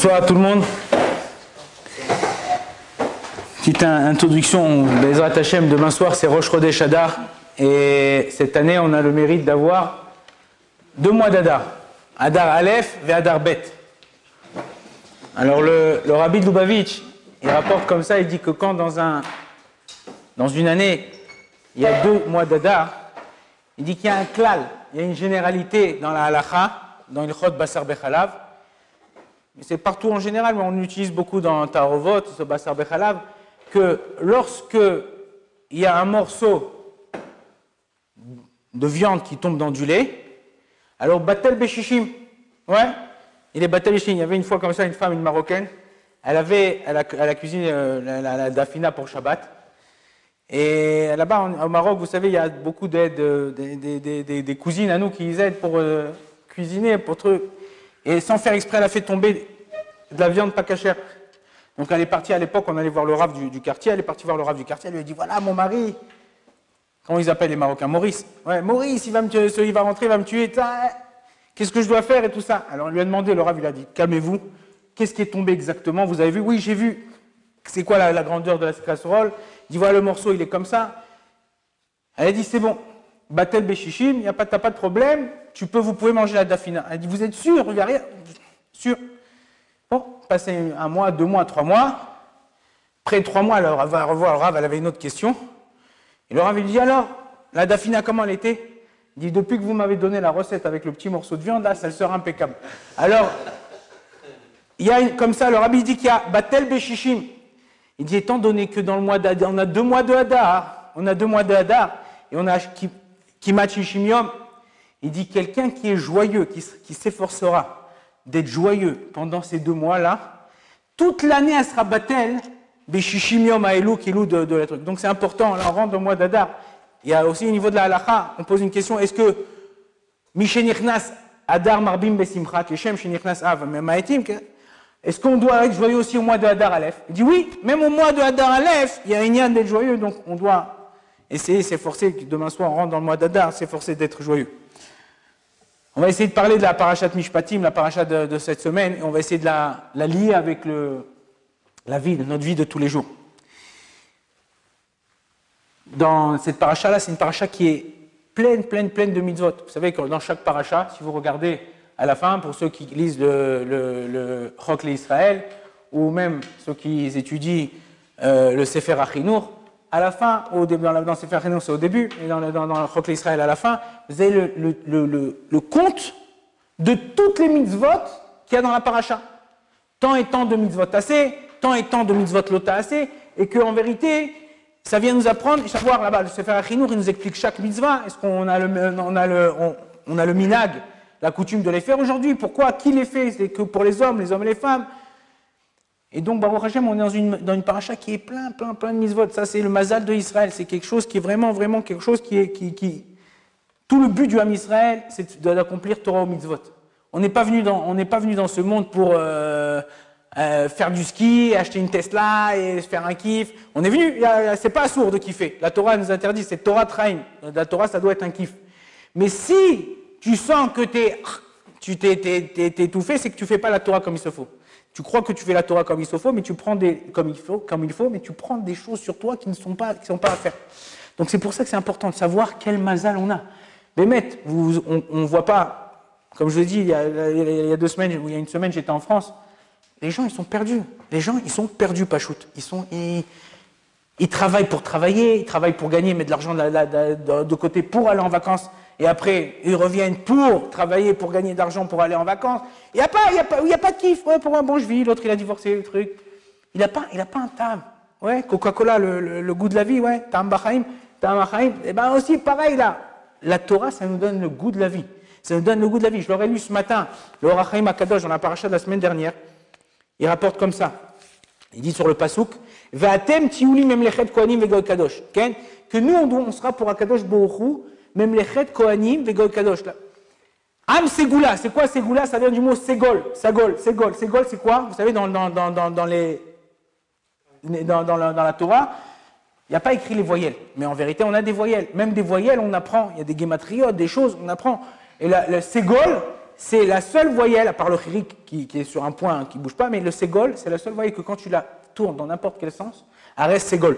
Bonsoir à tout le monde. Petite introduction, Bezrat Hashem, demain soir c'est Rosh Chodesh Adar. Et cette année on a le mérite d'avoir deux mois d'Adar. Adar Aleph et Adar Bet. Alors le, Rabbi Lubavitch, il rapporte comme ça, il dit que quand dans, un, dans une année, il y a deux mois d'Adar, il dit qu'il y a un klal, il y a une généralité dans la halacha, dans le chod basar bechalav, c'est partout en général, mais on utilise beaucoup dans Tarovot, ce Basar Bechalav, que lorsque il y a un morceau de viande qui tombe dans du lait, alors Batel Beshishim, ouais, il est Batel Beshishim. Il y avait une fois comme ça une femme, une marocaine, elle avait, elle a, cuisiné euh, la, dafina pour Shabbat. Et là-bas, au Maroc, vous savez, il y a beaucoup d'aides, euh, des, cousines à nous qui aident pour euh, cuisiner, pour trucs. Et sans faire exprès, elle a fait tomber de la viande pas cachère. Donc elle est partie à l'époque, on allait voir le rave du, quartier, elle est partie voir le rave du quartier, elle lui a dit voilà mon mari, comment ils appellent les Marocains? Maurice. Ouais, Maurice, il va me tuer, il va rentrer, il va me tuer, qu'est-ce que je dois faire et tout ça? Alors on lui a demandé, le rave il a dit calmez-vous, qu'est-ce qui est tombé exactement? Vous avez vu? Oui, j'ai vu. C'est quoi la, grandeur de la casserole? Il dit voilà le morceau, il est comme ça. Elle a dit c'est bon, Batel Béchichim, il n'y a pas, pas de problème, tu peux, vous pouvez manger la dafina. Elle dit vous êtes sûr? Il rien Sûr Bon, passer un mois, deux mois, trois mois. Après trois mois, elle va revoir le Rav, elle avait une autre question. Et le Rav, lui dit alors, la dafina, comment elle était? Il dit depuis que vous m'avez donné la recette avec le petit morceau de viande, là, ça sera impeccable. Alors, il y a comme ça, le Rabbi dit qu'il y a Batel Beshishim. Il dit étant donné que dans le mois d'Adar, on a deux mois de Hadar, on a deux mois de Hadar, et on a Kimat Shishimium, il dit quelqu'un qui est joyeux, qui s'efforcera d'être joyeux pendant ces deux mois-là, toute l'année, elle sera battelle, Beshishimium Aelou Kilou de, de la truc. Donc c'est important, là, on rentre au mois d'Adar. Il y a aussi au niveau de la halacha, on pose une question, est-ce que Mishenichnas Adar Marbim Besimcha, Keshem Shenichnas Av, est-ce qu'on doit être joyeux aussi au mois de Hadar Aleph? Il dit oui, même au mois de Hadar Aleph, il y a une yann d'être joyeux, donc on doit essayer, s'efforcer, demain soir on rentre dans le mois d'Adar, s'efforcer d'être joyeux. On va essayer de parler de la parachat Mishpatim, la parachat de, cette semaine, et on va essayer de la, lier avec la vie, notre vie de tous les jours. Dans cette paracha-là, c'est une paracha qui est pleine, pleine, pleine de mitzvot. Vous savez que dans chaque paracha, si vous regardez à la fin, pour ceux qui lisent le, le, le Israël, ou même ceux qui étudient euh, le Sefer Achinour, à la fin, au début, dans, dans Sefer c'est au début, et dans, dans, dans le Israël à la fin, vous avez le, compte de toutes les mitzvot qu'il y a dans la paracha. Tant et tant de mitzvot assez, tant et tant de mitzvot lota assez, et qu'en vérité, ça vient nous apprendre, savoir là-bas, le Sefer Achinour, il nous explique chaque mitzvah. Est-ce qu'on a le, le, on, a le minag, la coutume de les faire aujourd'hui Pourquoi Qui les fait C'est que pour les hommes, les hommes et les femmes et donc, Baruch Hashem, on est dans une, dans une paracha qui est plein, plein, plein de mitzvot. Ça, c'est le mazal de Israël. C'est quelque chose qui est vraiment, vraiment quelque chose qui est. Qui, qui... Tout le but du Ham Israël, c'est d'accomplir Torah au mitzvot. On n'est pas, venu dans, pas venu dans ce monde pour euh, euh, faire du ski, acheter une Tesla et faire un kiff. On est venu, c'est pas sourd de kiffer. La Torah nous interdit, c'est Torah train. La Torah, ça doit être un kiff. Mais si tu sens que es, tu t'es étouffé, c'est que tu fais pas la Torah comme il se faut. Tu crois que tu fais la Torah comme il faut, mais tu prends des, comme il faut, comme il faut, mais tu prends des choses sur toi qui ne sont pas, qui sont pas à faire. Donc c'est pour ça que c'est important de savoir quel mazal on a. Mais vous, on ne voit pas, comme je l'ai dit il y, a, il y, a, deux semaines, il y a une semaine, j'étais en France. Les gens, ils sont perdus. Les gens, ils sont perdus, pas shoot. Ils sont, ils, travaillent pour travailler, ils travaillent pour gagner, mettre de l'argent de côté pour aller en vacances et après ils reviennent pour travailler, pour gagner de l'argent, pour aller en vacances. Il n'y a, pas, a, a pas de kiff. Ouais, pour un bon, je vis, l'autre il a divorcé, le truc. Il n'a pas, pas un tam. Ouais, Coca-Cola, le, goût de la vie, ouais, tam bachaim, tam bachaim. Et bien aussi, pareil là. La Torah, ça nous donne le goût de la vie. Ça nous donne le goût de la vie. Je l'aurais lu ce matin, le Rachaim Akadosh, dans la paracha de la semaine dernière. Il rapporte comme ça. Il dit sur le pasouk, Va'atem tiuli memlechet kohanim kadosh. Que nous, on, sera pour Akadosh Boruchou, même les chet Kohanim, Vegol Kadosh. Am Segula, c'est quoi Segula? Ça vient du mot Segol, Sagol, Segol. Segol, c'est quoi? Vous savez, dans, dans, dans, dans les, dans, la, Torah, il n'y a pas écrit les voyelles. Mais en vérité, on a des voyelles. Même des voyelles, on apprend. Il y a des guématriotes, des choses, on apprend. Et le Segol, c'est la seule voyelle, à part le chirik qui, est sur un point qui ne bouge pas, mais le ségol, c'est la seule voyelle que quand tu la tournes dans n'importe quel sens, elle reste ségol.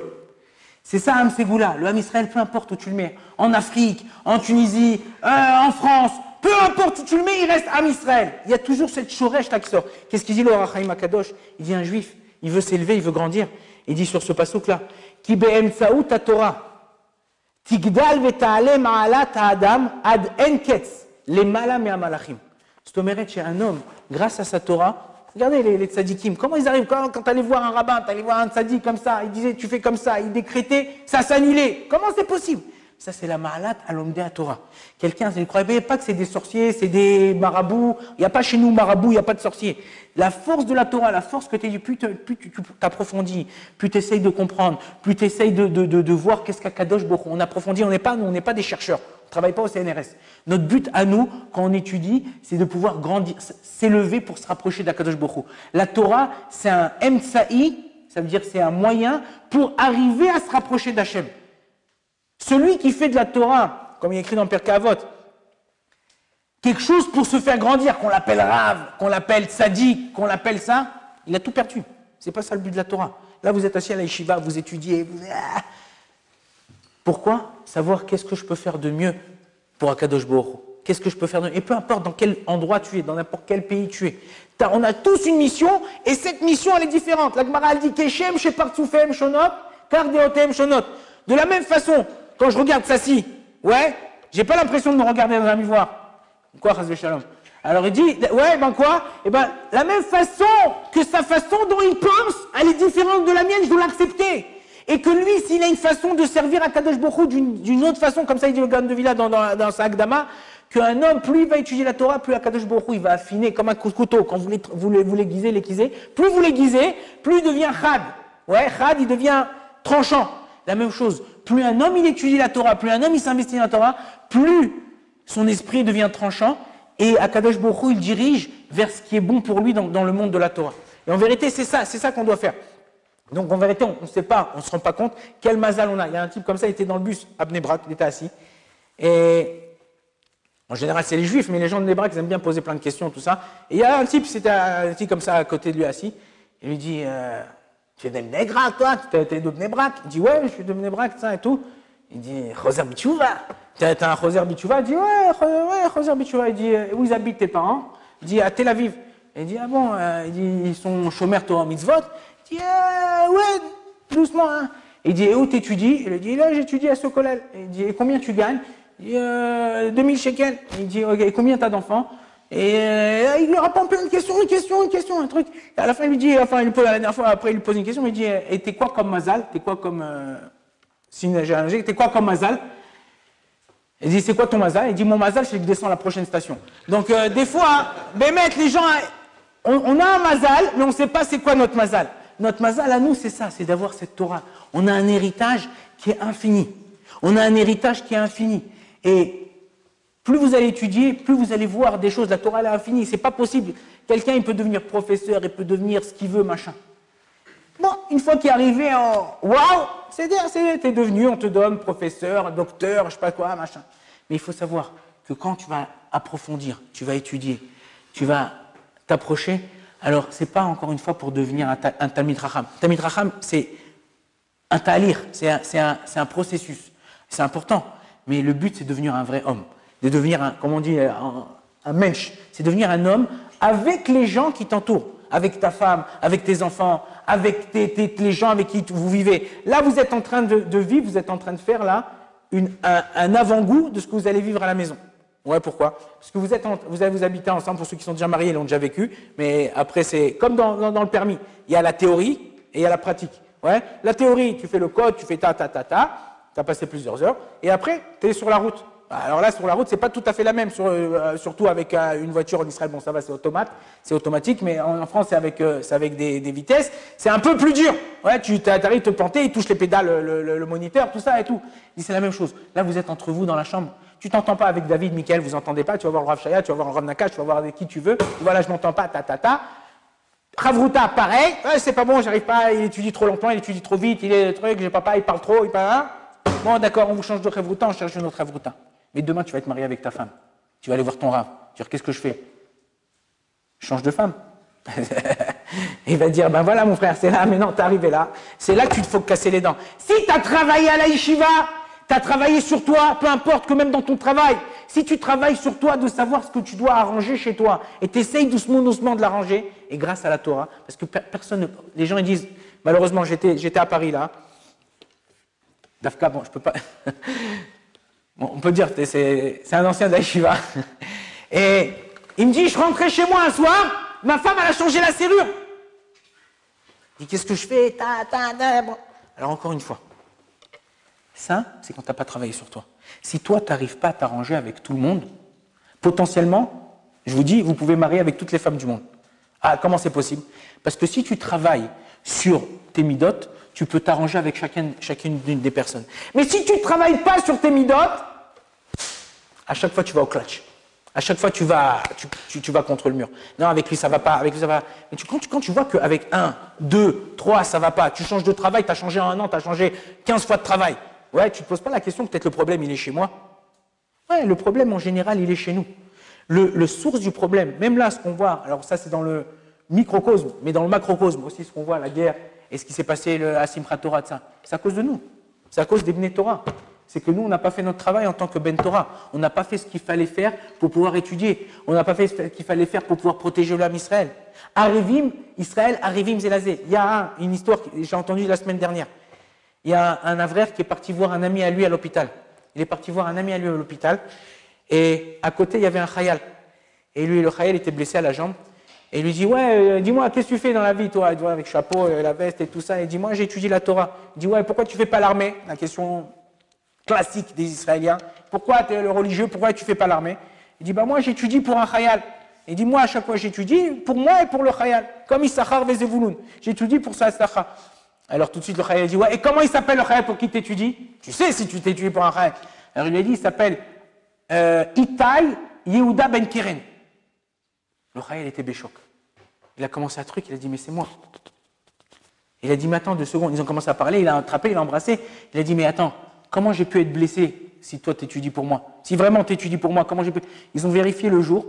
C'est ça, Ham Ségoula, le Ham Israël, peu importe où tu le mets, en Afrique, en Tunisie, euh, en France, peu importe où tu le mets, il reste Ham Israël. Il y a toujours cette choresh là qui sort. Qu'est-ce qu'il dit le Rachaim Akadosh? Il dit un juif, il veut s'élever, il veut grandir. Il dit sur ce passouk là, Ki ta Torah, tigdal veta'ale ma'alat adam ad enketz, les malam et amalachim. C'est un homme, grâce à sa Torah, Regardez les, les tzadikim, comment ils arrivent Quand, quand tu allais voir un rabbin, tu allais voir un tzadik comme ça, il disait tu fais comme ça, il décrétait, ça s'annulait. Comment c'est possible? Ça, c'est la ma'alat à à Torah. Quelqu'un, ne croyait pas que c'est des sorciers, c'est des marabouts. Il n'y a pas chez nous marabouts, il n'y a pas de sorciers. La force de la Torah, la force que tu plus, plus tu t'approfondis, plus tu essayes de comprendre, plus tu essayes de, de, de, de voir qu'est-ce qu'a Kadosh On approfondit, on n'est pas, on n'est pas des chercheurs, travaille pas au CNRS. Notre but à nous, quand on étudie, c'est de pouvoir grandir, s'élever pour se rapprocher d'Akadosh Boko. La Torah, c'est un emtsa'i, ça veut dire c'est un moyen pour arriver à se rapprocher d'Hachem. Celui qui fait de la Torah, comme il est écrit dans Pirkei Avot, quelque chose pour se faire grandir, qu'on l'appelle Rav, qu'on l'appelle Tzadik, qu'on l'appelle ça, il a tout perdu. C'est pas ça le but de la Torah. Là, vous êtes assis à la yeshiva, vous étudiez. Vous... Pourquoi Savoir qu'est-ce que je peux faire de mieux pour Akadosh Baruch Qu'est-ce que je peux faire de mieux? Et peu importe dans quel endroit tu es, dans n'importe quel pays tu es. On a tous une mission, et cette mission, elle est différente. La Gemara, dit Keshem, Shepartsoufem, Shonot, Kardeotem, Shonot. De la même façon, quand je regarde ci, ouais, j'ai pas l'impression de me regarder dans un miroir. Quoi, Chazve Shalom? Alors il dit, ouais, ben quoi? Eh ben, la même façon que sa façon dont il pense, elle est différente de la mienne, je dois l'accepter. Et que lui, s'il a une façon de servir à Kadosh Bokhu d'une autre façon, comme ça il dit le Gan de Villa dans, sa Agdama, qu'un homme, plus il va étudier la Torah, plus Akadosh Baruch il va affiner comme un couteau. Quand vous l'aiguisez, l'aiguisez, plus vous l'aiguisez, plus il devient chad. Ouais, chad, il devient tranchant. La même chose. Plus un homme il étudie la Torah, plus un homme il s'investit dans la Torah, plus son esprit devient tranchant et Akadosh Baruch il dirige vers ce qui est bon pour lui dans, dans le monde de la Torah. Et en vérité, c'est ça, c'est ça qu'on doit faire. Donc en vérité, on ne sait pas, on ne se rend pas compte quel mazal on a. Il y a un type comme ça, il était dans le bus à Bnebrak, il était assis. Et en général, c'est les juifs, mais les gens de Bnebrak, ils aiment bien poser plein de questions, tout ça. Et il y a un type, c'était un type comme ça à côté de lui assis. Il lui dit euh, Tu es de Bnebrak, toi? Tu es de Bnebrak Il dit Ouais, je suis de Bnebrak, ça et tout. Il dit Roser Bichouva. T'es un Roser Bichouva? Il dit Ouais, ouais Bichouva. Il dit Où ils habitent tes parents? Il dit À Tel Aviv. Il dit Ah bon euh, Il dit Ils sont chômeurs Torah Mitzvot dit Ouais, doucement. Hein. Il dit Et où t'étudies? Il dit Là, j'étudie à Sokolel. Il dit Et combien tu gagnes? Il dit euh, 2000 shekels. Il dit Ok, et combien t'as d'enfants? Et euh, il lui répond plein de questions, une question, une question, un truc. Et à la fin, il lui dit, enfin, il pose, la dernière fois, après, il lui pose une question, il dit, et t'es quoi comme Mazal? T'es quoi comme euh, T'es quoi comme Mazal? Il dit, c'est quoi ton Mazal? Il dit, mon Mazal, c'est que je descends à la prochaine station. Donc, euh, des fois, ben, mec, les gens, on, on, a un Mazal, mais on ne sait pas c'est quoi notre Mazal. Notre mazal à nous, c'est ça, c'est d'avoir cette Torah. On a un héritage qui est infini. On a un héritage qui est infini. Et plus vous allez étudier, plus vous allez voir des choses. La Torah, elle est infinie. C'est pas possible. Quelqu'un, il peut devenir professeur, il peut devenir ce qu'il veut, machin. Bon, une fois qu'il est arrivé en waouh, c'est-à-dire, t'es devenu, on te donne professeur, docteur, je sais pas quoi, machin. Mais il faut savoir que quand tu vas approfondir, tu vas étudier, tu vas t'approcher, alors, ce n'est pas encore une fois pour devenir un, un Talmid Raham. Talmid Raham, c'est un talir, c'est un, processus. C'est important. Mais le but, c'est de devenir un vrai homme. De devenir, un, comment on dit, un, mensch. C'est devenir un homme avec les gens qui t'entourent. Avec ta femme, avec tes enfants, avec les gens avec qui vous vivez. Là, vous êtes en train de, vivre, vous êtes en train de faire là un avant-goût de ce que vous allez vivre à la maison. Ouais, pourquoi? Parce que vous, êtes vous avez vous habité ensemble, pour ceux qui sont déjà mariés, ils l'ont déjà vécu, mais après, c'est comme dans, le permis. Il y a la théorie et il y a la pratique. Ouais? La théorie, tu fais le code, tu fais ta, ta, ta, ta, tu as passé plusieurs heures, et après, tu es sur la route. Alors là, sur la route, c'est pas tout à fait la même, sur, euh, surtout avec euh, une voiture en Israël. Bon, ça va, c'est automate, c'est automatique, mais en, France, c'est avec, euh, avec des, vitesses. C'est un peu plus dur. Ouais, tu arrives te planter, il touche les pédales, le, le, le moniteur, tout ça et tout. C'est la même chose. Là, vous êtes entre vous dans la chambre. Tu t'entends pas avec David, Michael, vous entendez pas, tu vas voir le Rav Shaya, tu vas voir le Rav Nakash, tu vas voir avec qui tu veux. Voilà, je m'entends pas, ta ta ta. Ravruta, pareil, c'est pas bon, j'arrive pas, il étudie trop longtemps, il étudie trop vite, il est le truc, j'ai papa, il parle trop, il parle. Hein. Bon, d'accord, on vous change de Ravruta, on cherche une autre Ravruta. Mais demain, tu vas être marié avec ta femme. Tu vas aller voir ton Rav. Tu vas dire, qu'est-ce que je fais? Change de femme. il va dire, ben voilà mon frère, c'est là, mais non, t'es arrivé là. C'est là que tu te faut casser les dents. Si tu as travaillé à la yeshiva, tu as travaillé sur toi, peu importe que même dans ton travail, si tu travailles sur toi de savoir ce que tu dois arranger chez toi, et tu essayes doucement, doucement de l'arranger, et grâce à la Torah, parce que personne, les gens ils disent, malheureusement j'étais à Paris là, Dafka, bon, je peux pas, bon, on peut dire, c'est un ancien d'Aishiva, et il me dit, je rentrais chez moi un soir, Ma femme, elle a changé la serrure. Il dit, qu'est-ce que je fais? Alors encore une fois, ça, c'est quand tu n'as pas travaillé sur toi. Si toi, tu n'arrives pas à t'arranger avec tout le monde, potentiellement, je vous dis, vous pouvez marier avec toutes les femmes du monde. Ah, comment c'est possible? Parce que si tu travailles sur tes midotes, tu peux t'arranger avec chacune, chacune des personnes. Mais si tu ne travailles pas sur tes midotes, à chaque fois, tu vas au clutch. À chaque fois, tu vas, contre le mur. Non, avec lui, ça va pas. Avec lui, ça va. Mais quand, tu, vois qu'avec un, deux, trois, ça va pas, tu changes de travail, tu as changé en un an, tu as changé 15 fois de travail. Ouais, tu te poses pas la question, peut-être le problème, il est chez moi. Ouais, le problème, en général, il est chez nous. Le, source du problème, même là, ce qu'on voit, alors ça, c'est dans le microcosme, mais dans le macrocosme aussi, ce qu'on voit, la guerre et ce qui s'est passé à Simchat Torah, c'est à cause de nous. C'est à cause des Torah c'est que nous, on n'a pas fait notre travail en tant que Ben Torah. On n'a pas fait ce qu'il fallait faire pour pouvoir étudier. On n'a pas fait ce qu'il fallait faire pour pouvoir protéger l'homme Israël. Arivim, Israël, Arivim Zelazé. Il y a une histoire que j'ai entendue la semaine dernière. Il y a un avrère qui est parti voir un ami à lui à l'hôpital. Il est parti voir un ami à lui à l'hôpital. Et à côté, il y avait un khayal. Et lui, le khayal était blessé à la jambe. Et il lui dit, ouais, euh, dis-moi, qu'est-ce que tu fais dans la vie, toi, avec chapeau, euh, la veste et tout ça. Et dis-moi, j'ai étudié la Torah. Il dit, ouais, pourquoi tu fais pas l'armée? La question classique des Israéliens. Pourquoi tu es le religieux? Pourquoi tu fais pas l'armée? Il dit, bah moi j'étudie pour un khayal. Il dit, moi à chaque fois j'étudie pour moi et pour le khayal. Comme Issachar Vezevulun. J'étudie pour ça, Alors tout de suite le khayal dit, ouais, et comment il s'appelle le khayal pour qui t'étudies Tu sais si tu t'étudies pour un khayal. Alors il lui a dit, il s'appelle euh, Yehuda Ben Keren. Le khayal était béchoc. Il a commencé à truc, il a dit, mais c'est moi. Il a dit, mais attends deux secondes. Ils ont commencé à parler, il a attrapé, il a embrassé. Il a dit, mais attends, comment j'ai pu être blessé si toi t'étudies pour moi? Si vraiment t'étudies pour moi, comment j'ai pu? Ils ont vérifié le jour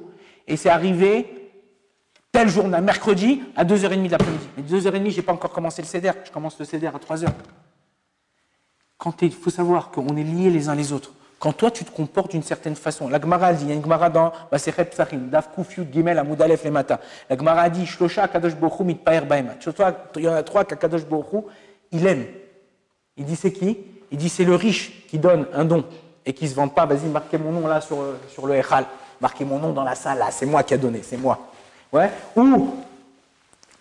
et c'est arrivé tel jour, mercredi à 2h30 de l'après-midi. Mais 2h30, j'ai pas encore commencé le CEDER, je commence le CEDER à 3h. Quand il faut savoir qu'on est liés les uns les autres. Quand toi, tu te comportes d'une certaine façon. La Gemara dit, il y a une Gemara dans Masechet Psachim, Daf Kufyut Gimel Amoudalef Lemata. La Gemara dit, Shlosha Kadosh Baema. Il y en a trois qu'Akadosh Bochum, il aime. Il dit, c'est qui? Il dit c'est le riche qui donne un don et qui ne se vante pas. Vas-y, marquez mon nom là sur, sur le Echal. Marquez mon nom dans la salle là. C'est moi qui a donné, c'est moi. Ouais. Ou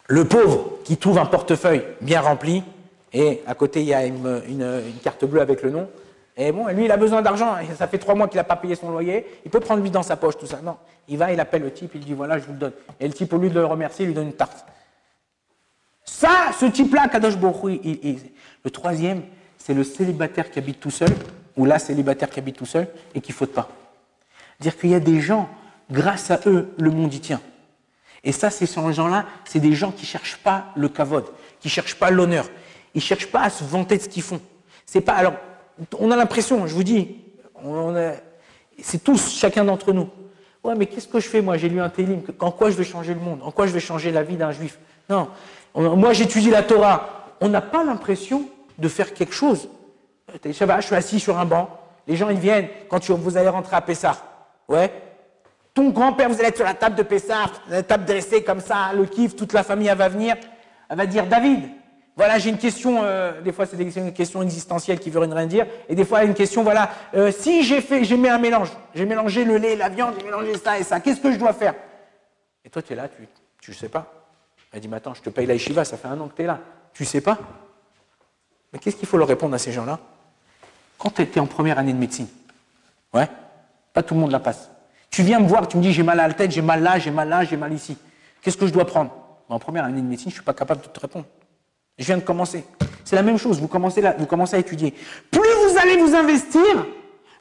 le pauvre qui trouve un portefeuille bien rempli et à côté il y a une, carte bleue avec le nom. Et bon, lui il a besoin d'argent. Ça fait trois mois qu'il n'a pas payé son loyer. Il peut prendre lui dans sa poche tout ça. Non, il va, il appelle le type, il dit voilà, je vous le donne. Et le type au lieu de le remercier, il lui donne une tarte. Ça, ce type-là, Kadosh Borou, le troisième, c'est le célibataire qui habite tout seul, ou la célibataire qui habite tout seul, et qui ne faute pas. Dire qu'il y a des gens, grâce à eux, le monde y tient. Et ça, ces gens-là, c'est des gens qui ne cherchent pas le kavod, qui ne cherchent pas l'honneur, ils ne cherchent pas à se vanter de ce qu'ils font. C'est pas, alors, on a l'impression, je vous dis, c'est tous, chacun d'entre nous. Ouais, mais qu'est-ce que je fais moi J'ai lu un télim, en quoi je vais changer le monde? En quoi je vais changer la vie d'un juif? Non, moi j'étudie la Torah. On n'a pas l'impression de faire quelque chose. Je suis assis sur un banc, les gens ils viennent quand vous allez rentrer à Pessar. Ouais? Ton grand-père, vous allez être sur la table de Pessar, la table dressée comme ça, le kiff, toute la famille va venir. Elle va dire David, voilà, j'ai une question, euh, des fois c'est des questions existentielles qui veulent rien dire, et des fois une question, voilà, euh, si j'ai fait, j'ai mis un mélange, j'ai mélangé le lait, la viande, j'ai mélangé ça et ça, qu'est-ce que je dois faire? Et toi tu es là, tu ne sais pas. Elle dit, mais attends, je te paye la yeshiva, ça fait un an que tu es là. Tu sais pas? Mais qu'est-ce qu'il faut leur répondre à ces gens-là? Quand tu étais en première année de médecine, ouais, pas tout le monde la passe. Tu viens me voir, tu me dis j'ai mal à la tête, j'ai mal là, j'ai mal là, j'ai mal ici. Qu'est-ce que je dois prendre? En première année de médecine, je ne suis pas capable de te répondre. Je viens de commencer. C'est la même chose, vous commencez, là, vous commencez à étudier. Plus vous allez vous investir,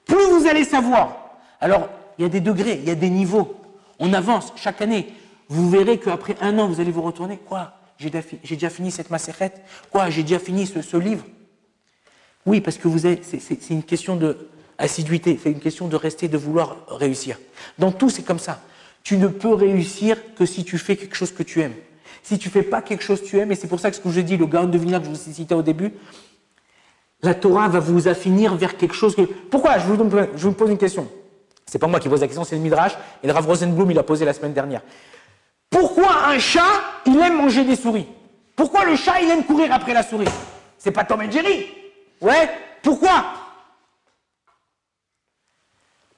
plus vous allez savoir. Alors, il y a des degrés, il y a des niveaux. On avance chaque année. Vous verrez qu'après un an, vous allez vous retourner. Quoi? J'ai déjà, fini cette macérette? Quoi? J'ai déjà fini ce, livre? Oui, parce que vous c'est une question de assiduité, c'est une question de rester, de vouloir réussir. Dans tout, c'est comme ça. Tu ne peux réussir que si tu fais quelque chose que tu aimes. Si tu fais pas quelque chose que tu aimes, et c'est pour ça que ce que j'ai dit, le Gaon de Vilna que je vous ai cité au début, la Torah va vous affinir vers quelque chose que... Pourquoi? Je vous, je vous pose une question. C'est pas moi qui pose la question, c'est le Midrash, et le Rav Rosenblum, il l'a posé la semaine dernière. Pourquoi un chat, il aime manger des souris? Pourquoi le chat, il aime courir après la souris? C'est pas Tom et Jerry Ouais? Pourquoi?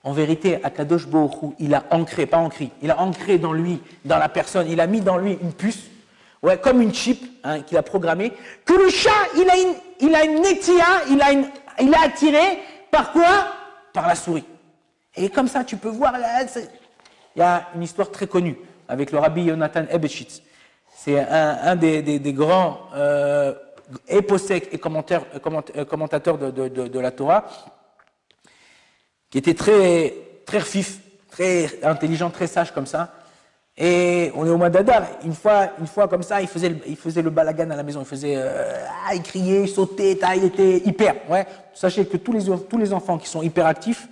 En vérité, Akadosh Bohu, il a ancré, pas ancré, il a ancré dans lui, dans la personne, il a mis dans lui une puce, ouais, comme une chip hein, qu'il a programmée, que le chat, il a une, il a une il a, une, il attiré par quoi? Par la souris. Et comme ça, tu peux voir, il y a une histoire très connue avec le rabbi Jonathan Ebeshitz. C'est un, des, grands euh, et commentateurs, euh, commentateurs de, la Torah, qui était très, très fif, très intelligent, très sage comme ça. Et on est au mois d'Adar. Une fois, une fois comme ça, il faisait, le, il faisait le balagan à la maison. Il faisait, euh, ah, il criait, il sautait, il était hyper. Ouais. Sachez que tous les, tous les enfants qui sont hyperactifs,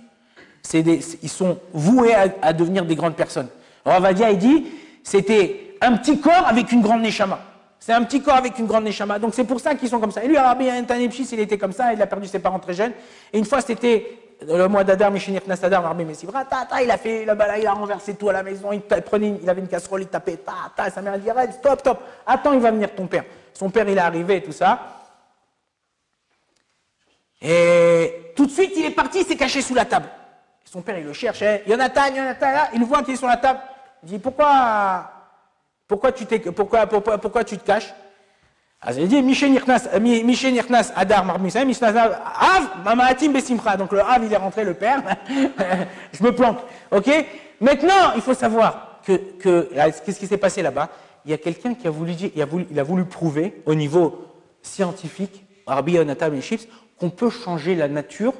ils sont voués à, devenir des grandes personnes. Ravadia, il dit, c'était un petit corps avec une grande neshama. C'est un petit corps avec une grande neshama. Donc c'est pour ça qu'ils sont comme ça. Et lui, Rabbi Antanepchis, il était comme ça, il a perdu ses parents très jeunes. Et une fois, c'était le mois d'Adar, Mishinir Nasadar, Rabbi Messivra, il a fait balai, il a renversé tout à la maison, il, prenait, il avait une casserole, il tapait, ta, ta, sa mère a dit, arrête, stop, stop, attends, il va venir ton père. Son père, il est arrivé et tout ça. Et tout de suite, il est parti, il s'est caché sous la table. Son père, il le cherche. Hein. Jonathan, Jonathan, là, il voit qu'il est sur la table. Il dit, pourquoi, pourquoi, tu, pourquoi, pourquoi, pourquoi tu te caches? Ah, il dit, Michel Nirnas, Adar Marmisa, Av, Mamaatim Besimcha. Donc le Av, il est rentré, le père. Je me planque. OK? Maintenant, il faut savoir que, que qu'est-ce qui s'est passé là-bas? Il y a quelqu'un qui a voulu dire, il a voulu, prouver au niveau scientifique, Rabbi et Chips, qu'on peut changer la nature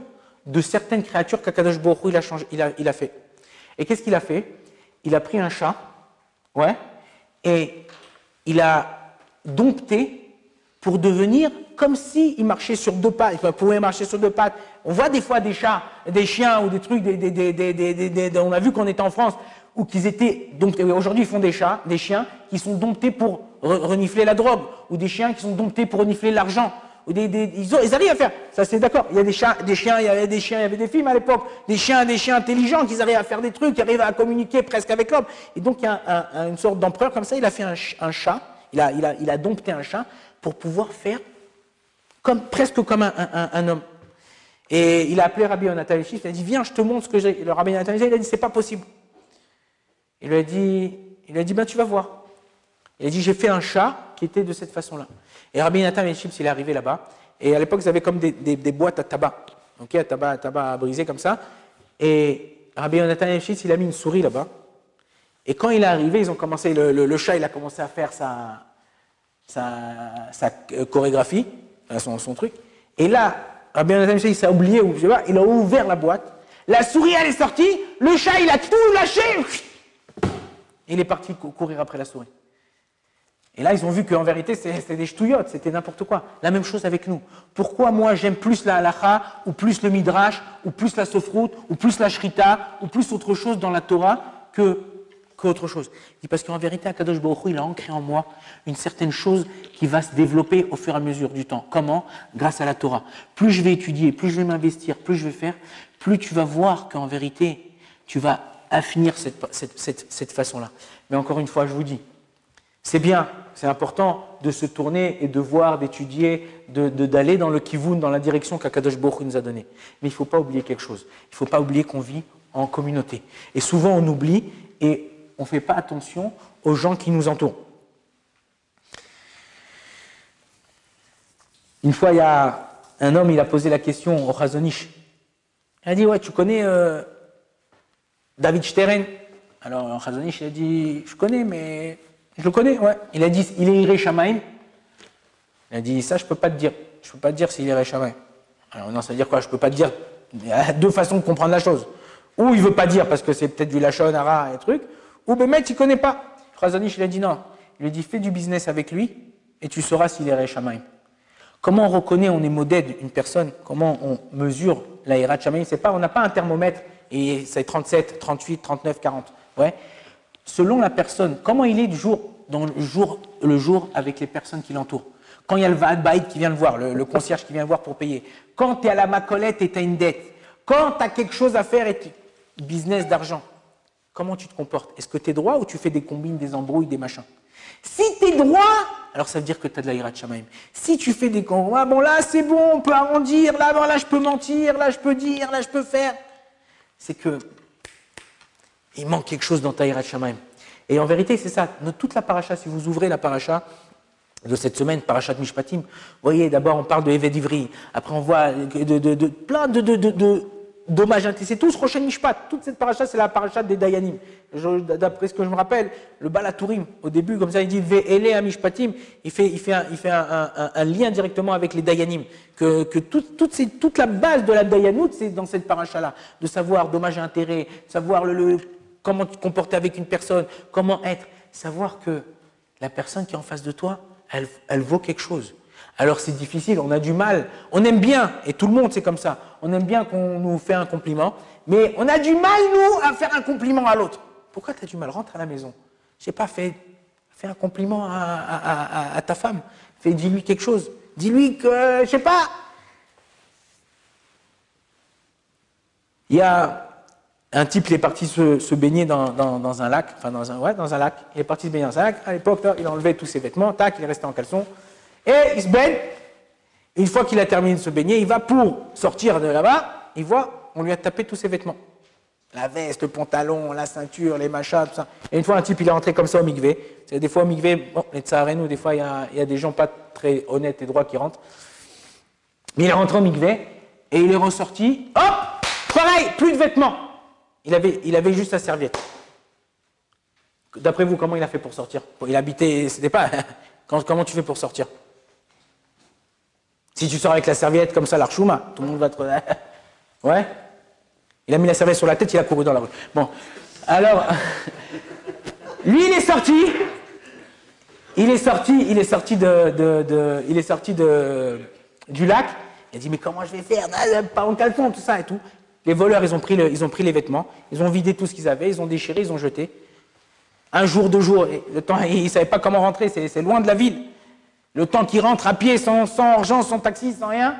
de certaines créatures qu'Akadosh Baruch il a, changé, il, a, il a fait. Et qu'est-ce qu'il a fait? Il a pris un chat, ouais, et il a dompté pour devenir comme s'il il marchait sur deux pattes, il pouvait marcher sur deux pattes. On voit des fois des chats, des chiens ou des trucs, des, des, des, on a vu qu'on était en France, où qu'ils étaient, donc aujourd'hui ils font des chats, des chiens qui sont domptés pour renifler la drogue, ou des chiens qui sont domptés pour renifler l'argent ils, arrivent à faire. Ça, c'est d'accord. Il y a des chiens, des chiens, il y avait des chiens, il y avait des films à l'époque, des chiens, des chiens intelligents qui arrivent à faire des trucs, qui arrivent à communiquer presque avec l'homme. Et donc, il y a une sorte d'empereur comme ça, il a fait un, chat, il a, il, a, il a dompté un chat pour pouvoir faire comme, presque comme un, homme. Et il a appelé Rabbi Yonatan il a dit, viens, je te montre ce que j'ai. Le Rabbi Yonatan il a dit, c'est pas possible. Il lui a dit, il a dit, ben tu vas voir. Il a dit, j'ai fait un chat qui était de cette façon-là. Et Rabbi Chips, il est arrivé là-bas. Et à l'époque, ils avaient comme des, boîtes à tabac. Ok, à tabac, à tabac brisé comme ça. Et Rabbi Chips, il a mis une souris là-bas. Et quand il est arrivé, ils ont commencé, le, chat, il a commencé à faire sa, sa, euh, chorégraphie, son, truc. Et là, Rabbi il s'est oublié, ou je sais pas, il a ouvert la boîte. La souris, elle est sortie. Le chat, il a tout lâché. Il est parti courir après la souris. Et là, ils ont vu qu'en vérité, c'était des ch'touillottes, c'était n'importe quoi. La même chose avec nous. Pourquoi moi, j'aime plus la halacha, ou plus le midrash, ou plus la sofroute, ou plus la shrita, ou plus autre chose dans la Torah que qu'autre chose Parce qu'en vérité, Akadosh Baruch il a ancré en moi une certaine chose qui va se développer au fur et à mesure du temps. Comment? Grâce à la Torah. Plus je vais étudier, plus je vais m'investir, plus je vais faire, plus tu vas voir qu'en vérité, tu vas affinir cette, cette, cette façon-là. Mais encore une fois, je vous dis, c'est bien, c'est important de se tourner et de voir, d'étudier, d'aller dans le kivoun, dans la direction qu'Akadosh Baruch nous a donnée. Mais il ne faut pas oublier quelque chose. Il ne faut pas oublier qu'on vit en communauté. Et souvent on oublie et on ne fait pas attention aux gens qui nous entourent. Une fois, il y a un homme, il a posé la question au Chazonish. Il a dit, ouais, tu connais euh, David Steren? Alors, le il a dit, je connais, mais je le connais, ouais. Il a dit, il est Iré Shamaim. Il a dit, ça, je peux pas te dire. Je peux pas te dire s'il est Iré Shamaim. Alors, non, ça veut dire quoi? Je peux pas te dire. Il y a deux façons de comprendre la chose. Ou il veut pas dire parce que c'est peut-être du Lachon, Ara et truc. Ou Bémet, il connaît pas. Khazanich, il a dit non. Il lui dit, fais du business avec lui et tu sauras s'il est Iré Shamaim. Comment on reconnaît, on est modèle une personne? Comment on mesure la Shamaim C'est pas, on n'a pas un thermomètre et c'est 37, 38, 39, 40. Ouais. selon la personne, comment il est du jour, dans le jour, le jour avec les personnes qui l'entourent? Quand il y a le Vaad qui vient le voir, le, concierge qui vient le voir pour payer. Quand tu es à la macolette et tu as une dette. Quand tu as quelque chose à faire et tu... business d'argent. Comment tu te comportes? Est-ce que tu es droit ou tu fais des combines, des embrouilles, des machins? Si tu es droit, alors ça veut dire que tu as de la ira Shamaim. Si tu fais des ah bon là c'est bon, on peut arrondir, là, bon, là je peux mentir, là je peux dire, là je peux faire. C'est que il manque quelque chose dans ta ira Shamaim. Et en vérité, c'est ça. Toute la paracha, si vous ouvrez la paracha, de cette semaine, Parachat Mishpatim. Vous voyez, d'abord on parle de Eved Ivri, après on voit de, de, de, plein de, de, dommages C'est tous Rochen Mishpat. Toute cette paracha, c'est la paracha des Dayanim. D'après ce que je me rappelle, le Balatourim, au début, comme ça, il dit Ve'ele à Mishpatim, il fait, il fait, un, il fait un, lien directement avec les Dayanim. Que, que toute, toute la base de la Dayanout, c'est dans cette paracha-là. De savoir dommage et intérêt, savoir le, comment te comporter avec une personne, comment être, savoir que la personne qui est en face de toi, elle, vaut quelque chose. Alors c'est difficile, on a du mal, on aime bien, et tout le monde c'est comme ça, on aime bien qu'on nous fait un compliment, mais on a du mal, nous, à faire un compliment à l'autre. Pourquoi tu as du mal? Rentre à la maison. Je sais pas, fais, un compliment à, ta femme, fais, dis-lui quelque chose. Dis-lui que, je sais pas. Il y a un type, il est parti se, baigner dans, un lac, enfin dans un, ouais, dans un lac. Il est parti se baigner dans un lac. À l'époque, il a enlevé tous ses vêtements, tac, il est resté en caleçon. Et il se baigne. une fois qu'il a terminé de se baigner, il va pour sortir de là-bas. Il voit, on lui a tapé tous ses vêtements. La veste, le pantalon, la ceinture, les machins, tout ça. Et une fois, un type, il est rentré comme ça au migvé. Des fois, au migvé, bon, les nous, des fois, il y, a, il y, a, des gens pas très honnêtes et droits qui rentrent. Mais il est rentré au migvé et il est ressorti. Hop Pareil, plus de vêtements. Il avait, il avait juste sa serviette. D'après vous, comment il a fait pour sortir? Il habitait, c'était pas. comment tu fais pour sortir? Si tu sors avec la serviette comme ça, l'archouma, tout le monde va te. ouais Il a mis la serviette sur la tête, il a couru dans la rue. Bon, alors, lui, il est sorti. Il est sorti, il est sorti de, il est sorti du lac. Il a dit mais comment je vais faire Pas en caleçon, tout ça et tout. Les voleurs, ils ont, pris ils ont pris les vêtements, ils ont vidé tout ce qu'ils avaient, ils ont déchiré, ils ont jeté. Un jour, deux jours, le temps, ils ne savaient pas comment rentrer, c'est loin de la ville. Le temps qu'ils rentrent à pied, sans, argent, sans taxi, sans rien.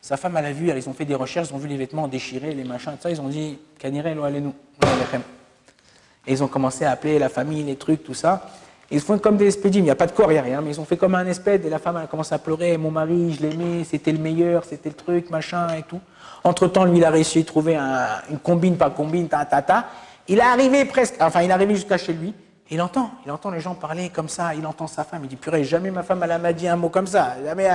Sa femme, elle a vu, ils ont fait des recherches, ils ont vu les vêtements déchirés, les machins, tout ça, ils ont dit, Kanire, allez-nous. Et ils ont commencé à appeler la famille, les trucs, tout ça. Ils font comme des espédimes, il n'y a pas de corps, il n'y a rien, mais ils ont fait comme un espède, et la femme, elle a commencé à pleurer, mon mari, je l'aimais, c'était le meilleur, c'était le truc, machin, et tout. Entre-temps, lui, il a réussi à trouver une combine par combine, ta, ta, ta. Il est arrivé presque, enfin, il est arrivé jusqu'à chez lui. Il entend, il entend les gens parler comme ça, il entend sa femme, il dit purée, jamais ma femme elle m'a dit un mot comme ça, jamais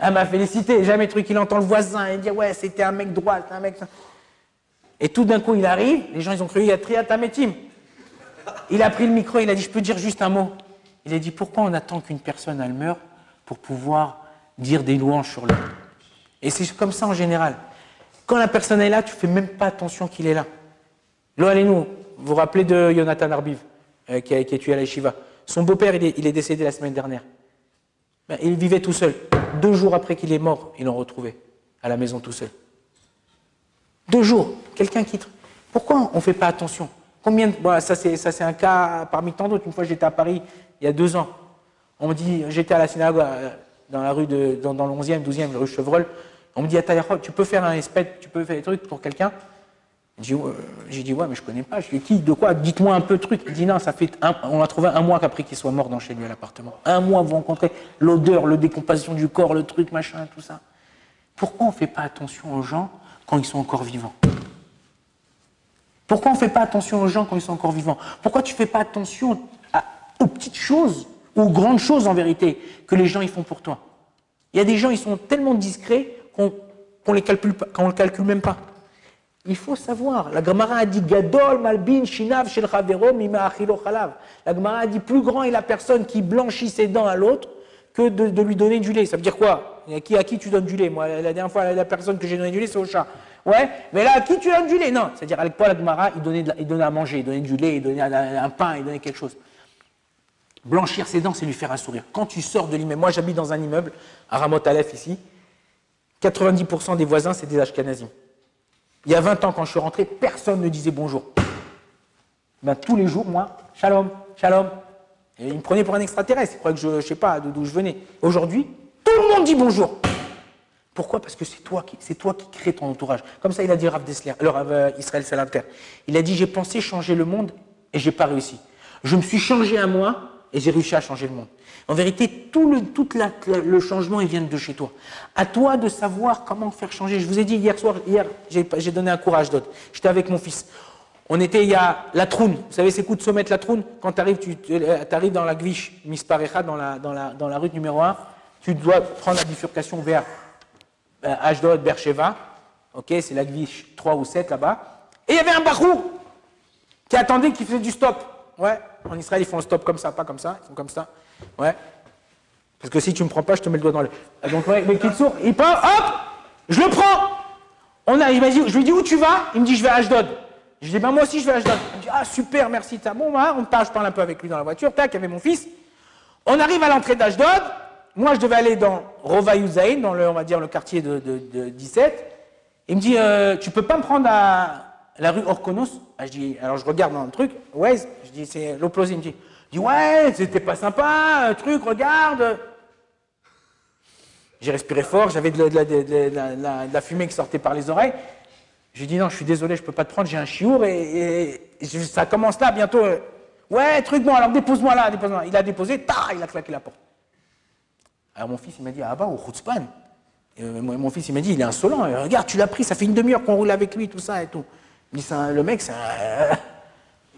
elle, m'a félicité, jamais truc, il entend le voisin, il dit ouais, c'était un mec droit, un mec. Et tout d'un coup, il arrive, les gens ils ont cru, il y a Triatametim. Il a pris le micro, il a dit je peux dire juste un mot. Il a dit pourquoi on attend qu'une personne elle meure pour pouvoir dire des louanges sur lui Et c'est comme ça en général. Quand la personne est là, tu fais même pas attention qu'il est là. Là, allez-nous, vous vous rappelez de Jonathan Arbiv, euh, qui, a, été tué à la Shiva. Son beau-père, il, est, décédé la semaine dernière. Ben, il vivait tout seul. Deux jours après qu'il est mort, ils l'ont retrouvé à la maison tout seul. Deux jours, quelqu'un qui... Pourquoi on ne fait pas attention? Combien de... ça, c'est un cas parmi tant d'autres. Une fois, j'étais à Paris, il y a deux ans. On me dit, j'étais à la synagogue euh, dans la rue de, dans, dans le 11e, 12e, rue Chevreul. On me dit, tu peux faire un espèce, tu peux faire des trucs pour quelqu'un? J'ai dit, ouais, mais je connais pas. Je dis, qui, de quoi? Dites-moi un peu de trucs. Il dit, non, ça fait on a trouvé un mois qu'après qu'il soit mort dans chez lui à l'appartement. Un mois, vous rencontrez l'odeur, le décomposition du corps, le truc, machin, tout ça. Pourquoi on ne fait pas attention aux gens quand ils sont encore vivants? Pourquoi on ne fait pas attention aux gens quand ils sont encore vivants? Pourquoi tu ne fais pas attention aux petites choses, aux grandes choses en vérité, que les gens ils font pour toi? Il y a des gens, ils sont tellement discrets qu'on ne le calcule même pas. Il faut savoir. La Gemara a dit Gadol malbin shinav shel mima achilo chalav. La Gemara a dit plus grand est la personne qui blanchit ses dents à l'autre que de, lui donner du lait. Ça veut dire quoi? À qui, à qui tu donnes du lait? Moi, la dernière fois, la personne que j'ai donné du lait, c'est au chat. Ouais, mais là, à qui tu donnes du lait? Non, c'est-à-dire avec quoi la Gemara, il donnait, il donnait à manger, il donnait du lait, il donnait un pain, il donnait quelque chose. Blanchir ses dents, c'est lui faire un sourire. Quand tu sors de l'immeuble, moi j'habite dans un immeuble, à Ramot Aleph ici, 90% des voisins, c'est des Ashkenazim. Il y a 20 ans, quand je suis rentré, personne ne disait bonjour. ben, tous les jours, moi, shalom, shalom. Et il me prenait pour un extraterrestre, il croyait que je ne sais pas d'où je venais. Aujourd'hui, tout le monde dit bonjour. Pourquoi? Parce que c'est toi qui, toi crée ton entourage. Comme ça, il a dit Rav Dessler, alors euh, Israël Salanter. Il a dit j'ai pensé changer le monde et j'ai pas réussi. Je me suis changé à moi et j'ai réussi à changer le monde. En vérité, tout le, le changement, il vient de chez toi. À toi de savoir comment faire changer. Je vous ai dit hier soir, hier, j'ai donné un courage d'autre. J'étais avec mon fils. On était, il y a la troune. Vous savez, c'est coup de sommet la troune Quand tu arrives, tu arrives dans la gviche, Misparecha, dans la, dans, la, dans la rue numéro 1, tu dois prendre la bifurcation vers euh, Ashdod, Bercheva. Ok, c'est la gviche 3 ou 7 là-bas. Et il y avait un Bachour qui attendait, qui faisait du stop. Ouais, en Israël, ils font un stop comme ça, pas comme ça, ils font comme ça. Ouais. Parce que si tu me prends pas, je te mets le doigt dans le. Ah, donc, ouais, mais sourd, il prend, hop, je le prends. On je lui dis où tu vas? Il me dit je vais à Ashdod. Je dis ben moi aussi je vais à Ashdod. Il me dit ah super, merci. Bon, bah, on parle, je parle un peu avec lui dans la voiture. Tac, il y avait mon fils. On arrive à l'entrée d'Ashdod. Moi, je devais aller dans Rova Yuzain, dans le, on le quartier de, 17. Il me dit, euh, tu peux pas me prendre à la rue Orkonos ah, je dis, Alors, je regarde dans le truc, ouais, je dis, c'est l'opposé. Il me dit, dit, ouais, c'était pas sympa, un truc, regarde. J'ai respiré fort, j'avais de, la fumée qui sortait par les oreilles. J'ai dit, non, je suis désolé, je peux pas te prendre, j'ai un chiour et, ça commence là bientôt. Ouais, truc bon, alors dépose-moi là, dépose-moi. Il a déposé, ta, il a claqué la porte. Alors mon fils, il m'a dit, ah bah, au Khutzpan. Euh, mon fils, il m'a dit, il est insolent. regarde, tu l'as pris, ça fait une demi-heure qu'on roule avec lui, tout ça et tout. Le mec, c'est un...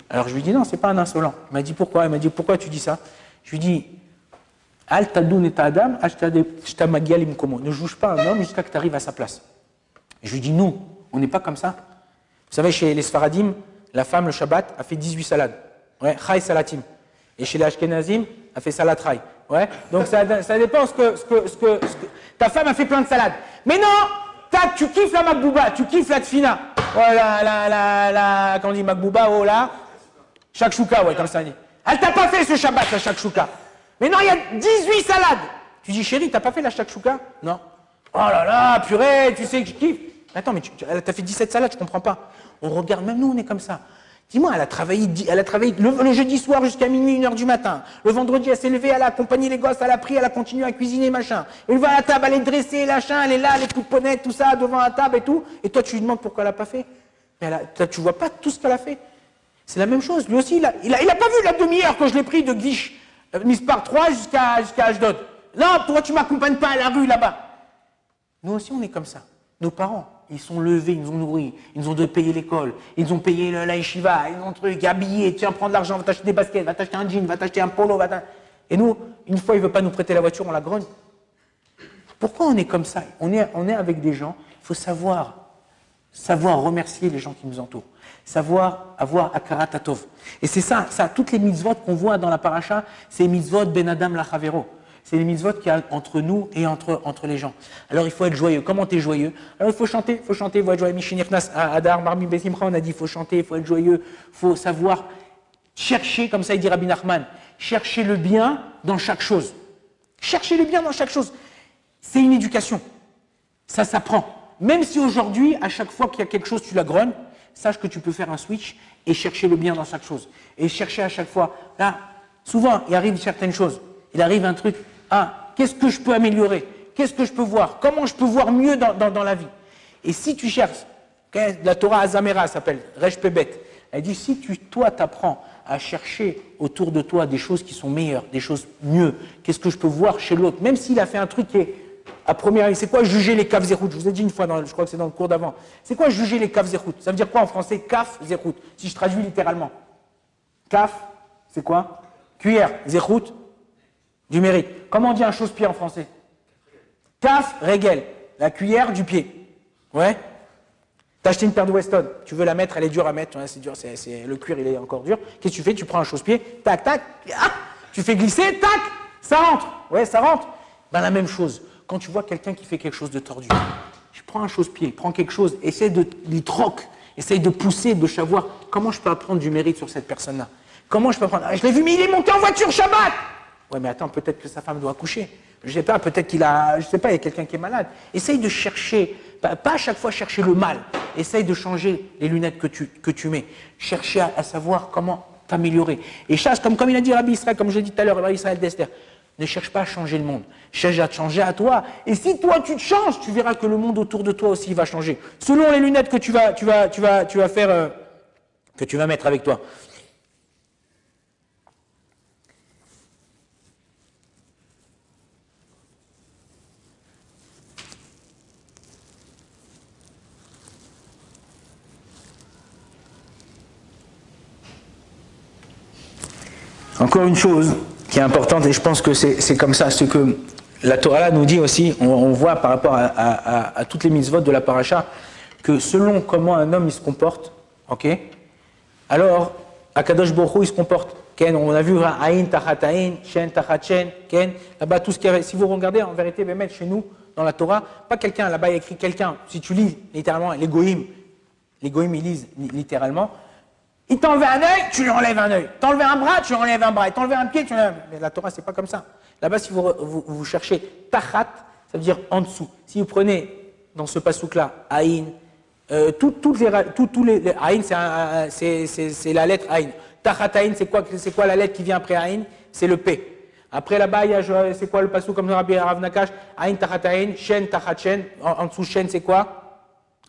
Alors je lui dis, non, c'est pas un insolent. Il m'a dit, pourquoi? Il m'a dit, pourquoi tu dis ça? Je lui dis, Al adam, ne juge pas un homme jusqu'à que tu arrives à sa place. je lui dis, nous, on n'est pas comme ça. Vous savez, chez les Sfaradim, la femme, le Shabbat, a fait 18 salades. Ouais, chai salatim. Et chez les Ashkenazim, a fait salat rai. Ouais. Donc ça, dépend ce, que, Ta femme a fait plein de salades. Mais non tu kiffes la Makbouba, tu kiffes la Tfina. Oh la, la, la, la, on dit Makbouba, oh là. Shakshuka, ouais, comme ça dit. Elle t'a pas fait ce Shabbat, la Shakshuka. Mais non, il y a 18 salades. Tu dis, chérie, t'as pas fait la Shakshuka? Non. Oh là là, purée, tu sais que je kiffe. Attends, mais tu, t'a fait 17 salades, je comprends pas. On regarde, même nous, on est comme ça. Dis-moi, elle a travaillé, elle a travaillé le, jeudi soir jusqu'à minuit, 1h du matin. Le vendredi, elle s'est levée, elle a accompagné les gosses, elle a pris, elle a continué à cuisiner, machin. Elle va à la table, elle est dressée, machin, elle est là, les coups de ponette, tout ça, devant la table et tout. Et toi, tu lui demandes pourquoi elle n'a pas fait. Mais elle tu vois pas tout ce qu'elle a fait. C'est la même chose. Lui aussi, il a, il a, pas vu la demi-heure que je l'ai pris de Guiche, euh, mise par 3 jusqu'à jusqu'à Ashdod. Non, pourquoi tu m'accompagnes pas à la rue là-bas? Nous aussi, on est comme ça. Nos parents ils sont levés, ils nous ont nourris, ils nous ont payer l'école, ils ont payé la yeshiva, ils ont truc, habillé, tiens, prends de l'argent, va t'acheter des baskets, va t'acheter un jean, va t'acheter un polo, va Et nous, une fois, il ne veut pas nous prêter la voiture, on la grogne. Pourquoi on est comme ça? On est, on est avec des gens, il faut savoir, savoir remercier les gens qui nous entourent, savoir avoir akaratatov. Et c'est ça, ça, toutes les mitzvot qu'on voit dans la paracha, c'est mitzvot ben adam lachavero c'est les mitzvot qu'il y a entre nous et entre, entre les gens. Alors il faut être joyeux. Comment tu es joyeux? Alors il faut chanter, il faut chanter, il faut être joyeux. Mishinirnas, Adar, Marmi on a dit il faut chanter, il faut être joyeux, il faut savoir chercher, comme ça il dit Rabbi Nachman, chercher le bien dans chaque chose. Chercher le bien dans chaque chose. C'est une éducation. Ça s'apprend. Même si aujourd'hui, à chaque fois qu'il y a quelque chose, tu la grognes, sache que tu peux faire un switch et chercher le bien dans chaque chose. Et chercher à chaque fois. Là, souvent, il arrive certaines choses. Il arrive un truc, ah, qu'est-ce que je peux améliorer? Qu'est-ce que je peux voir? Comment je peux voir mieux dans, la vie? Et si tu cherches, la Torah Azamera s'appelle, Resh Pebet, elle dit si tu, toi, t'apprends à chercher autour de toi des choses qui sont meilleures, des choses mieux, qu'est-ce que je peux voir chez l'autre, même s'il a fait un truc qui est à première c'est quoi juger les kaf zérout Je vous ai dit une fois, je crois que c'est dans le cours d'avant. C'est quoi juger les kaf zérout Ça veut dire quoi en français Kaf zérout, si je traduis littéralement. Kaf, c'est quoi? Cuillère, zérout, du mérite. Comment on dit un chausse-pied en français Caf, régel, la cuillère du pied. Ouais T'as acheté une paire de Weston, tu veux la mettre, elle est dure à mettre, c'est dur, le cuir il est encore dur. Qu'est-ce que tu fais Tu prends un chausse-pied, tac, tac, ah, tu fais glisser, tac, ça rentre. Ouais, ça rentre. Ben la même chose, quand tu vois quelqu'un qui fait quelque chose de tordu, je prends un chausse-pied, prends quelque chose, essaie de lui troque, essaie de pousser, de savoir comment je peux apprendre du mérite sur cette personne-là? Comment je peux apprendre? Je l'ai vu, mais il est monté en voiture Shabbat Ouais, mais attends, peut-être que sa femme doit accoucher. Je sais pas, peut-être qu'il a, je sais pas, il y a quelqu'un qui est malade. Essaye de chercher, pas, à chaque fois chercher le mal. essaye de changer les lunettes que tu, que tu mets. Chercher à, savoir comment t'améliorer. Et chasse, comme, comme il a dit Rabbi Israël, comme je l'ai dit tout à l'heure, Rabbi Israël d'Esther, ne cherche pas à changer le monde. Cherche à te changer à toi. Et si toi tu te changes, tu verras que le monde autour de toi aussi va changer. Selon les lunettes que tu vas, tu vas, tu vas, tu vas faire, euh, que tu vas mettre avec toi. Encore une chose qui est importante, et je pense que c'est comme ça, ce que la Torah nous dit aussi, on, voit par rapport à, toutes les mitzvot de la paracha, que selon comment un homme il se comporte, ok, alors Akadosh Borou il se comporte. Ken, on a vu Aïn Tachat Aïn, Shen Tachat Shen, Ken, là-bas tout ce qui est, si vous regardez en vérité, mettre chez nous, dans la Torah, pas quelqu'un, là-bas il y a écrit quelqu'un, si tu lis littéralement les Goïm, les Goïm ils lisent littéralement, il t'enlève un œil, tu lui enlèves un œil. T'enlèves un bras, tu lui enlèves un bras. Il t'enlève un pied, tu lui enlèves. Mais la Torah, c'est pas comme ça. Là-bas, si vous, vous, cherchez tachat, ça veut dire en dessous. Si vous prenez dans ce pasouk-là, aïn, euh, toutes les, les, aïn, c'est la lettre aïn. Tachat aïn, c'est quoi, quoi la lettre qui vient après aïn? C'est le P. Après là-bas, c'est quoi le pasouk comme Rabbi Rav Nakash? Aïn, tachat aïn, shen, tachat shen. En, en dessous, shen, c'est quoi?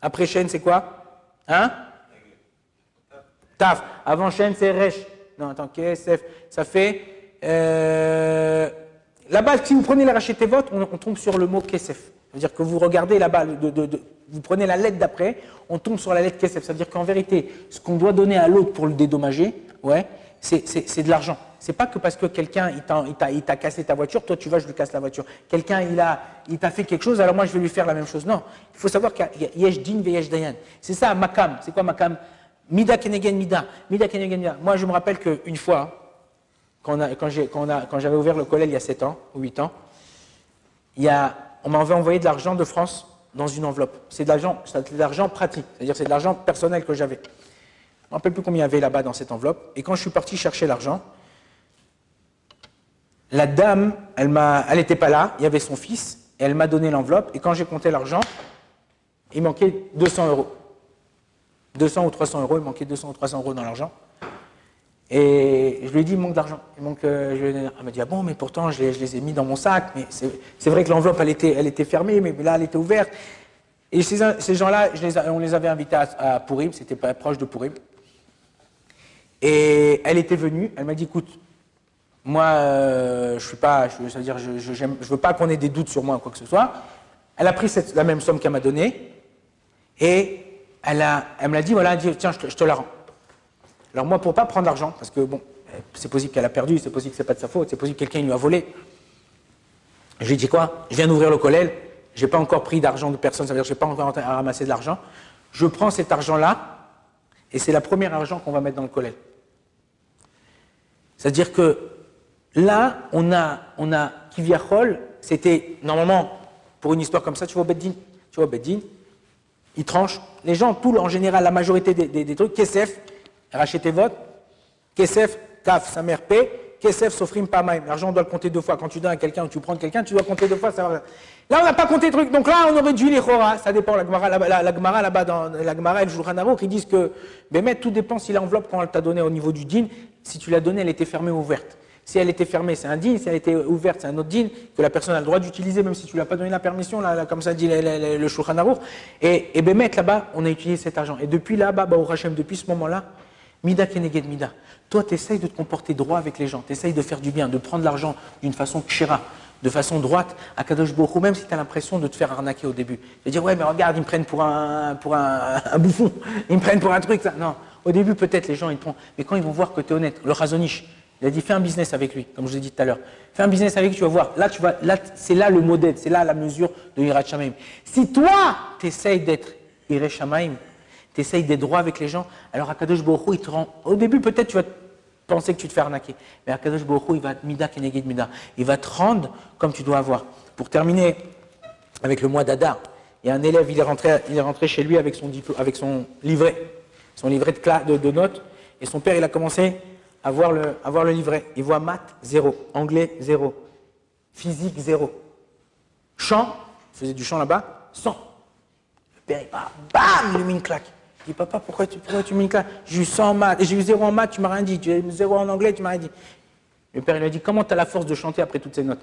Après shen, c'est quoi? Hein? Taf. Avant chaîne, c'est Resh. Non, attends, KSF. Ça fait. Euh, là-bas, si vous prenez la Rachetevot, on, on tombe sur le mot Kesef. C'est-à-dire que vous regardez là-bas, vous prenez la lettre d'après, on tombe sur la lettre Kesef. C'est-à-dire qu'en vérité, ce qu'on doit donner à l'autre pour le dédommager, ouais, c'est de l'argent. C'est pas que parce que quelqu'un il t'a cassé ta voiture, toi tu vas, je lui casse la voiture. Quelqu'un il il t'a fait quelque chose, alors moi je vais lui faire la même chose. Non, il faut savoir qu'il y a yesh din yesh dayan. C'est ça makam. C'est quoi makam? Mida Kenegen Mida. Mida Kenegen Mida. Moi, je me rappelle qu'une fois, quand, j'avais ouvert le collège il y a 7 ans ou 8 ans, on m'avait envoyé de l'argent de France dans une enveloppe. C'est de l'argent, de l'argent pratique, c'est-à-dire c'est de l'argent personnel que j'avais. Je ne me rappelle plus combien il y avait là-bas dans cette enveloppe. Et quand je suis parti chercher l'argent, la dame, elle n'était pas là, il y avait son fils, et elle m'a donné l'enveloppe. Et quand j'ai compté l'argent, il manquait 200 euros. 200 ou 300 euros, il manquait 200 ou 300 euros dans l'argent. Et je lui ai dit, il manque d'argent. Euh, elle m'a dit, ah bon, mais pourtant, je les, ai mis dans mon sac. Mais c'est vrai que l'enveloppe, elle était, elle était fermée, mais là, elle était ouverte. Et ces, gens-là, on les avait invités à, à Pourim, c'était pas proche de Pourim. Et elle était venue, elle m'a dit, écoute, moi, euh, je suis pas, je, dire je, veux pas qu'on ait des doutes sur moi ou quoi que ce soit. Elle a pris la même somme qu'elle m'a donnée, et elle, me l'a dit, voilà, elle dit, tiens, je te, la rends. Alors moi, pour pas prendre l'argent, parce que bon, c'est possible qu'elle a perdu, c'est possible que c'est pas de sa faute, c'est possible que quelqu'un lui a volé. Je lui ai dit quoi? Je viens d'ouvrir le collège, j'ai pas encore pris d'argent de personne, ça veut dire que j'ai pas encore ramassé de l'argent. Je prends cet argent-là, et c'est la première argent qu'on va mettre dans le collège. C'est-à-dire que là, on a, on a Kiviachol, c'était normalement, pour une histoire comme ça, tu vois Beddin, tu vois Beddin, ils tranchent. Les gens, tout en général, la majorité des, trucs, Kesef, rachetez votre, Kesef, Kaf, sa mère paie, Kesef, Sofrim, Pamaim. L'argent, on doit le compter deux fois. Quand tu donnes à quelqu'un ou tu prends quelqu'un, tu dois compter deux fois. Ça va. Là, on n'a pas compté truc. Donc là, on aurait dû les Chora. Ça dépend. La Gemara, là-bas, dans la Gemara et le Shulchan qui disent que, mais tout dépend si l'enveloppe, elle t'a donné au niveau du din, si tu l'as donnée, elle était fermée ou ouverte. Si elle était fermée, c'est un din. Si elle était ouverte, c'est un autre din que la personne a le droit d'utiliser, même si tu lui as pas donné la permission, comme ça dit le, le, Shulchan Et, et ben, là-bas, on a utilisé cet argent. Et depuis là-bas, bah, au Hachem, depuis ce moment-là, Mida Keneged Mida. Toi, tu essayes de te comporter droit avec les gens, tu essayes de faire du bien, de prendre l'argent d'une façon kshira, de façon droite, à Kadosh Boko, même si tu as l'impression de te faire arnaquer au début. De dire, ouais, mais regarde, ils me prennent pour un, bouffon, ils me prennent pour un truc. Ça. Non, au début, peut-être les gens, ils te prennent. Mais quand ils vont voir que tu es honnête, le Razonich, il a dit fais un business avec lui, comme je l'ai dit tout à l'heure. Fais un business avec lui, tu vas voir. Là, tu vas, c'est là le modèle, c'est là la mesure de Hirat Si toi, tu essayes d'être Hirat tu essayes d'être droit avec les gens, alors Akadosh Baruch il te rend. Au début, peut-être tu vas penser que tu te fais arnaquer, mais Akadosh Baruch il va mida keneged mida. Il va te rendre comme tu dois avoir. Pour terminer avec le mois d'Adar, il y a un élève, il est rentré, chez lui avec son, avec son livret, son livret de, de notes, et son père, il a commencé avoir le, avoir le livret. Il voit maths, zéro. Anglais, zéro. Physique, zéro. Chant, il faisait du chant là-bas, 100. Le père, il va, bam, il lui met une claque. Il dit, papa, pourquoi tu, pourquoi tu mets une claque? J'ai eu 100 en maths, j'ai eu 0 en maths, tu m'as rien dit. J'ai eu 0 en anglais, tu m'as rien dit. Le père, il lui a dit, comment tu as la force de chanter après toutes ces notes?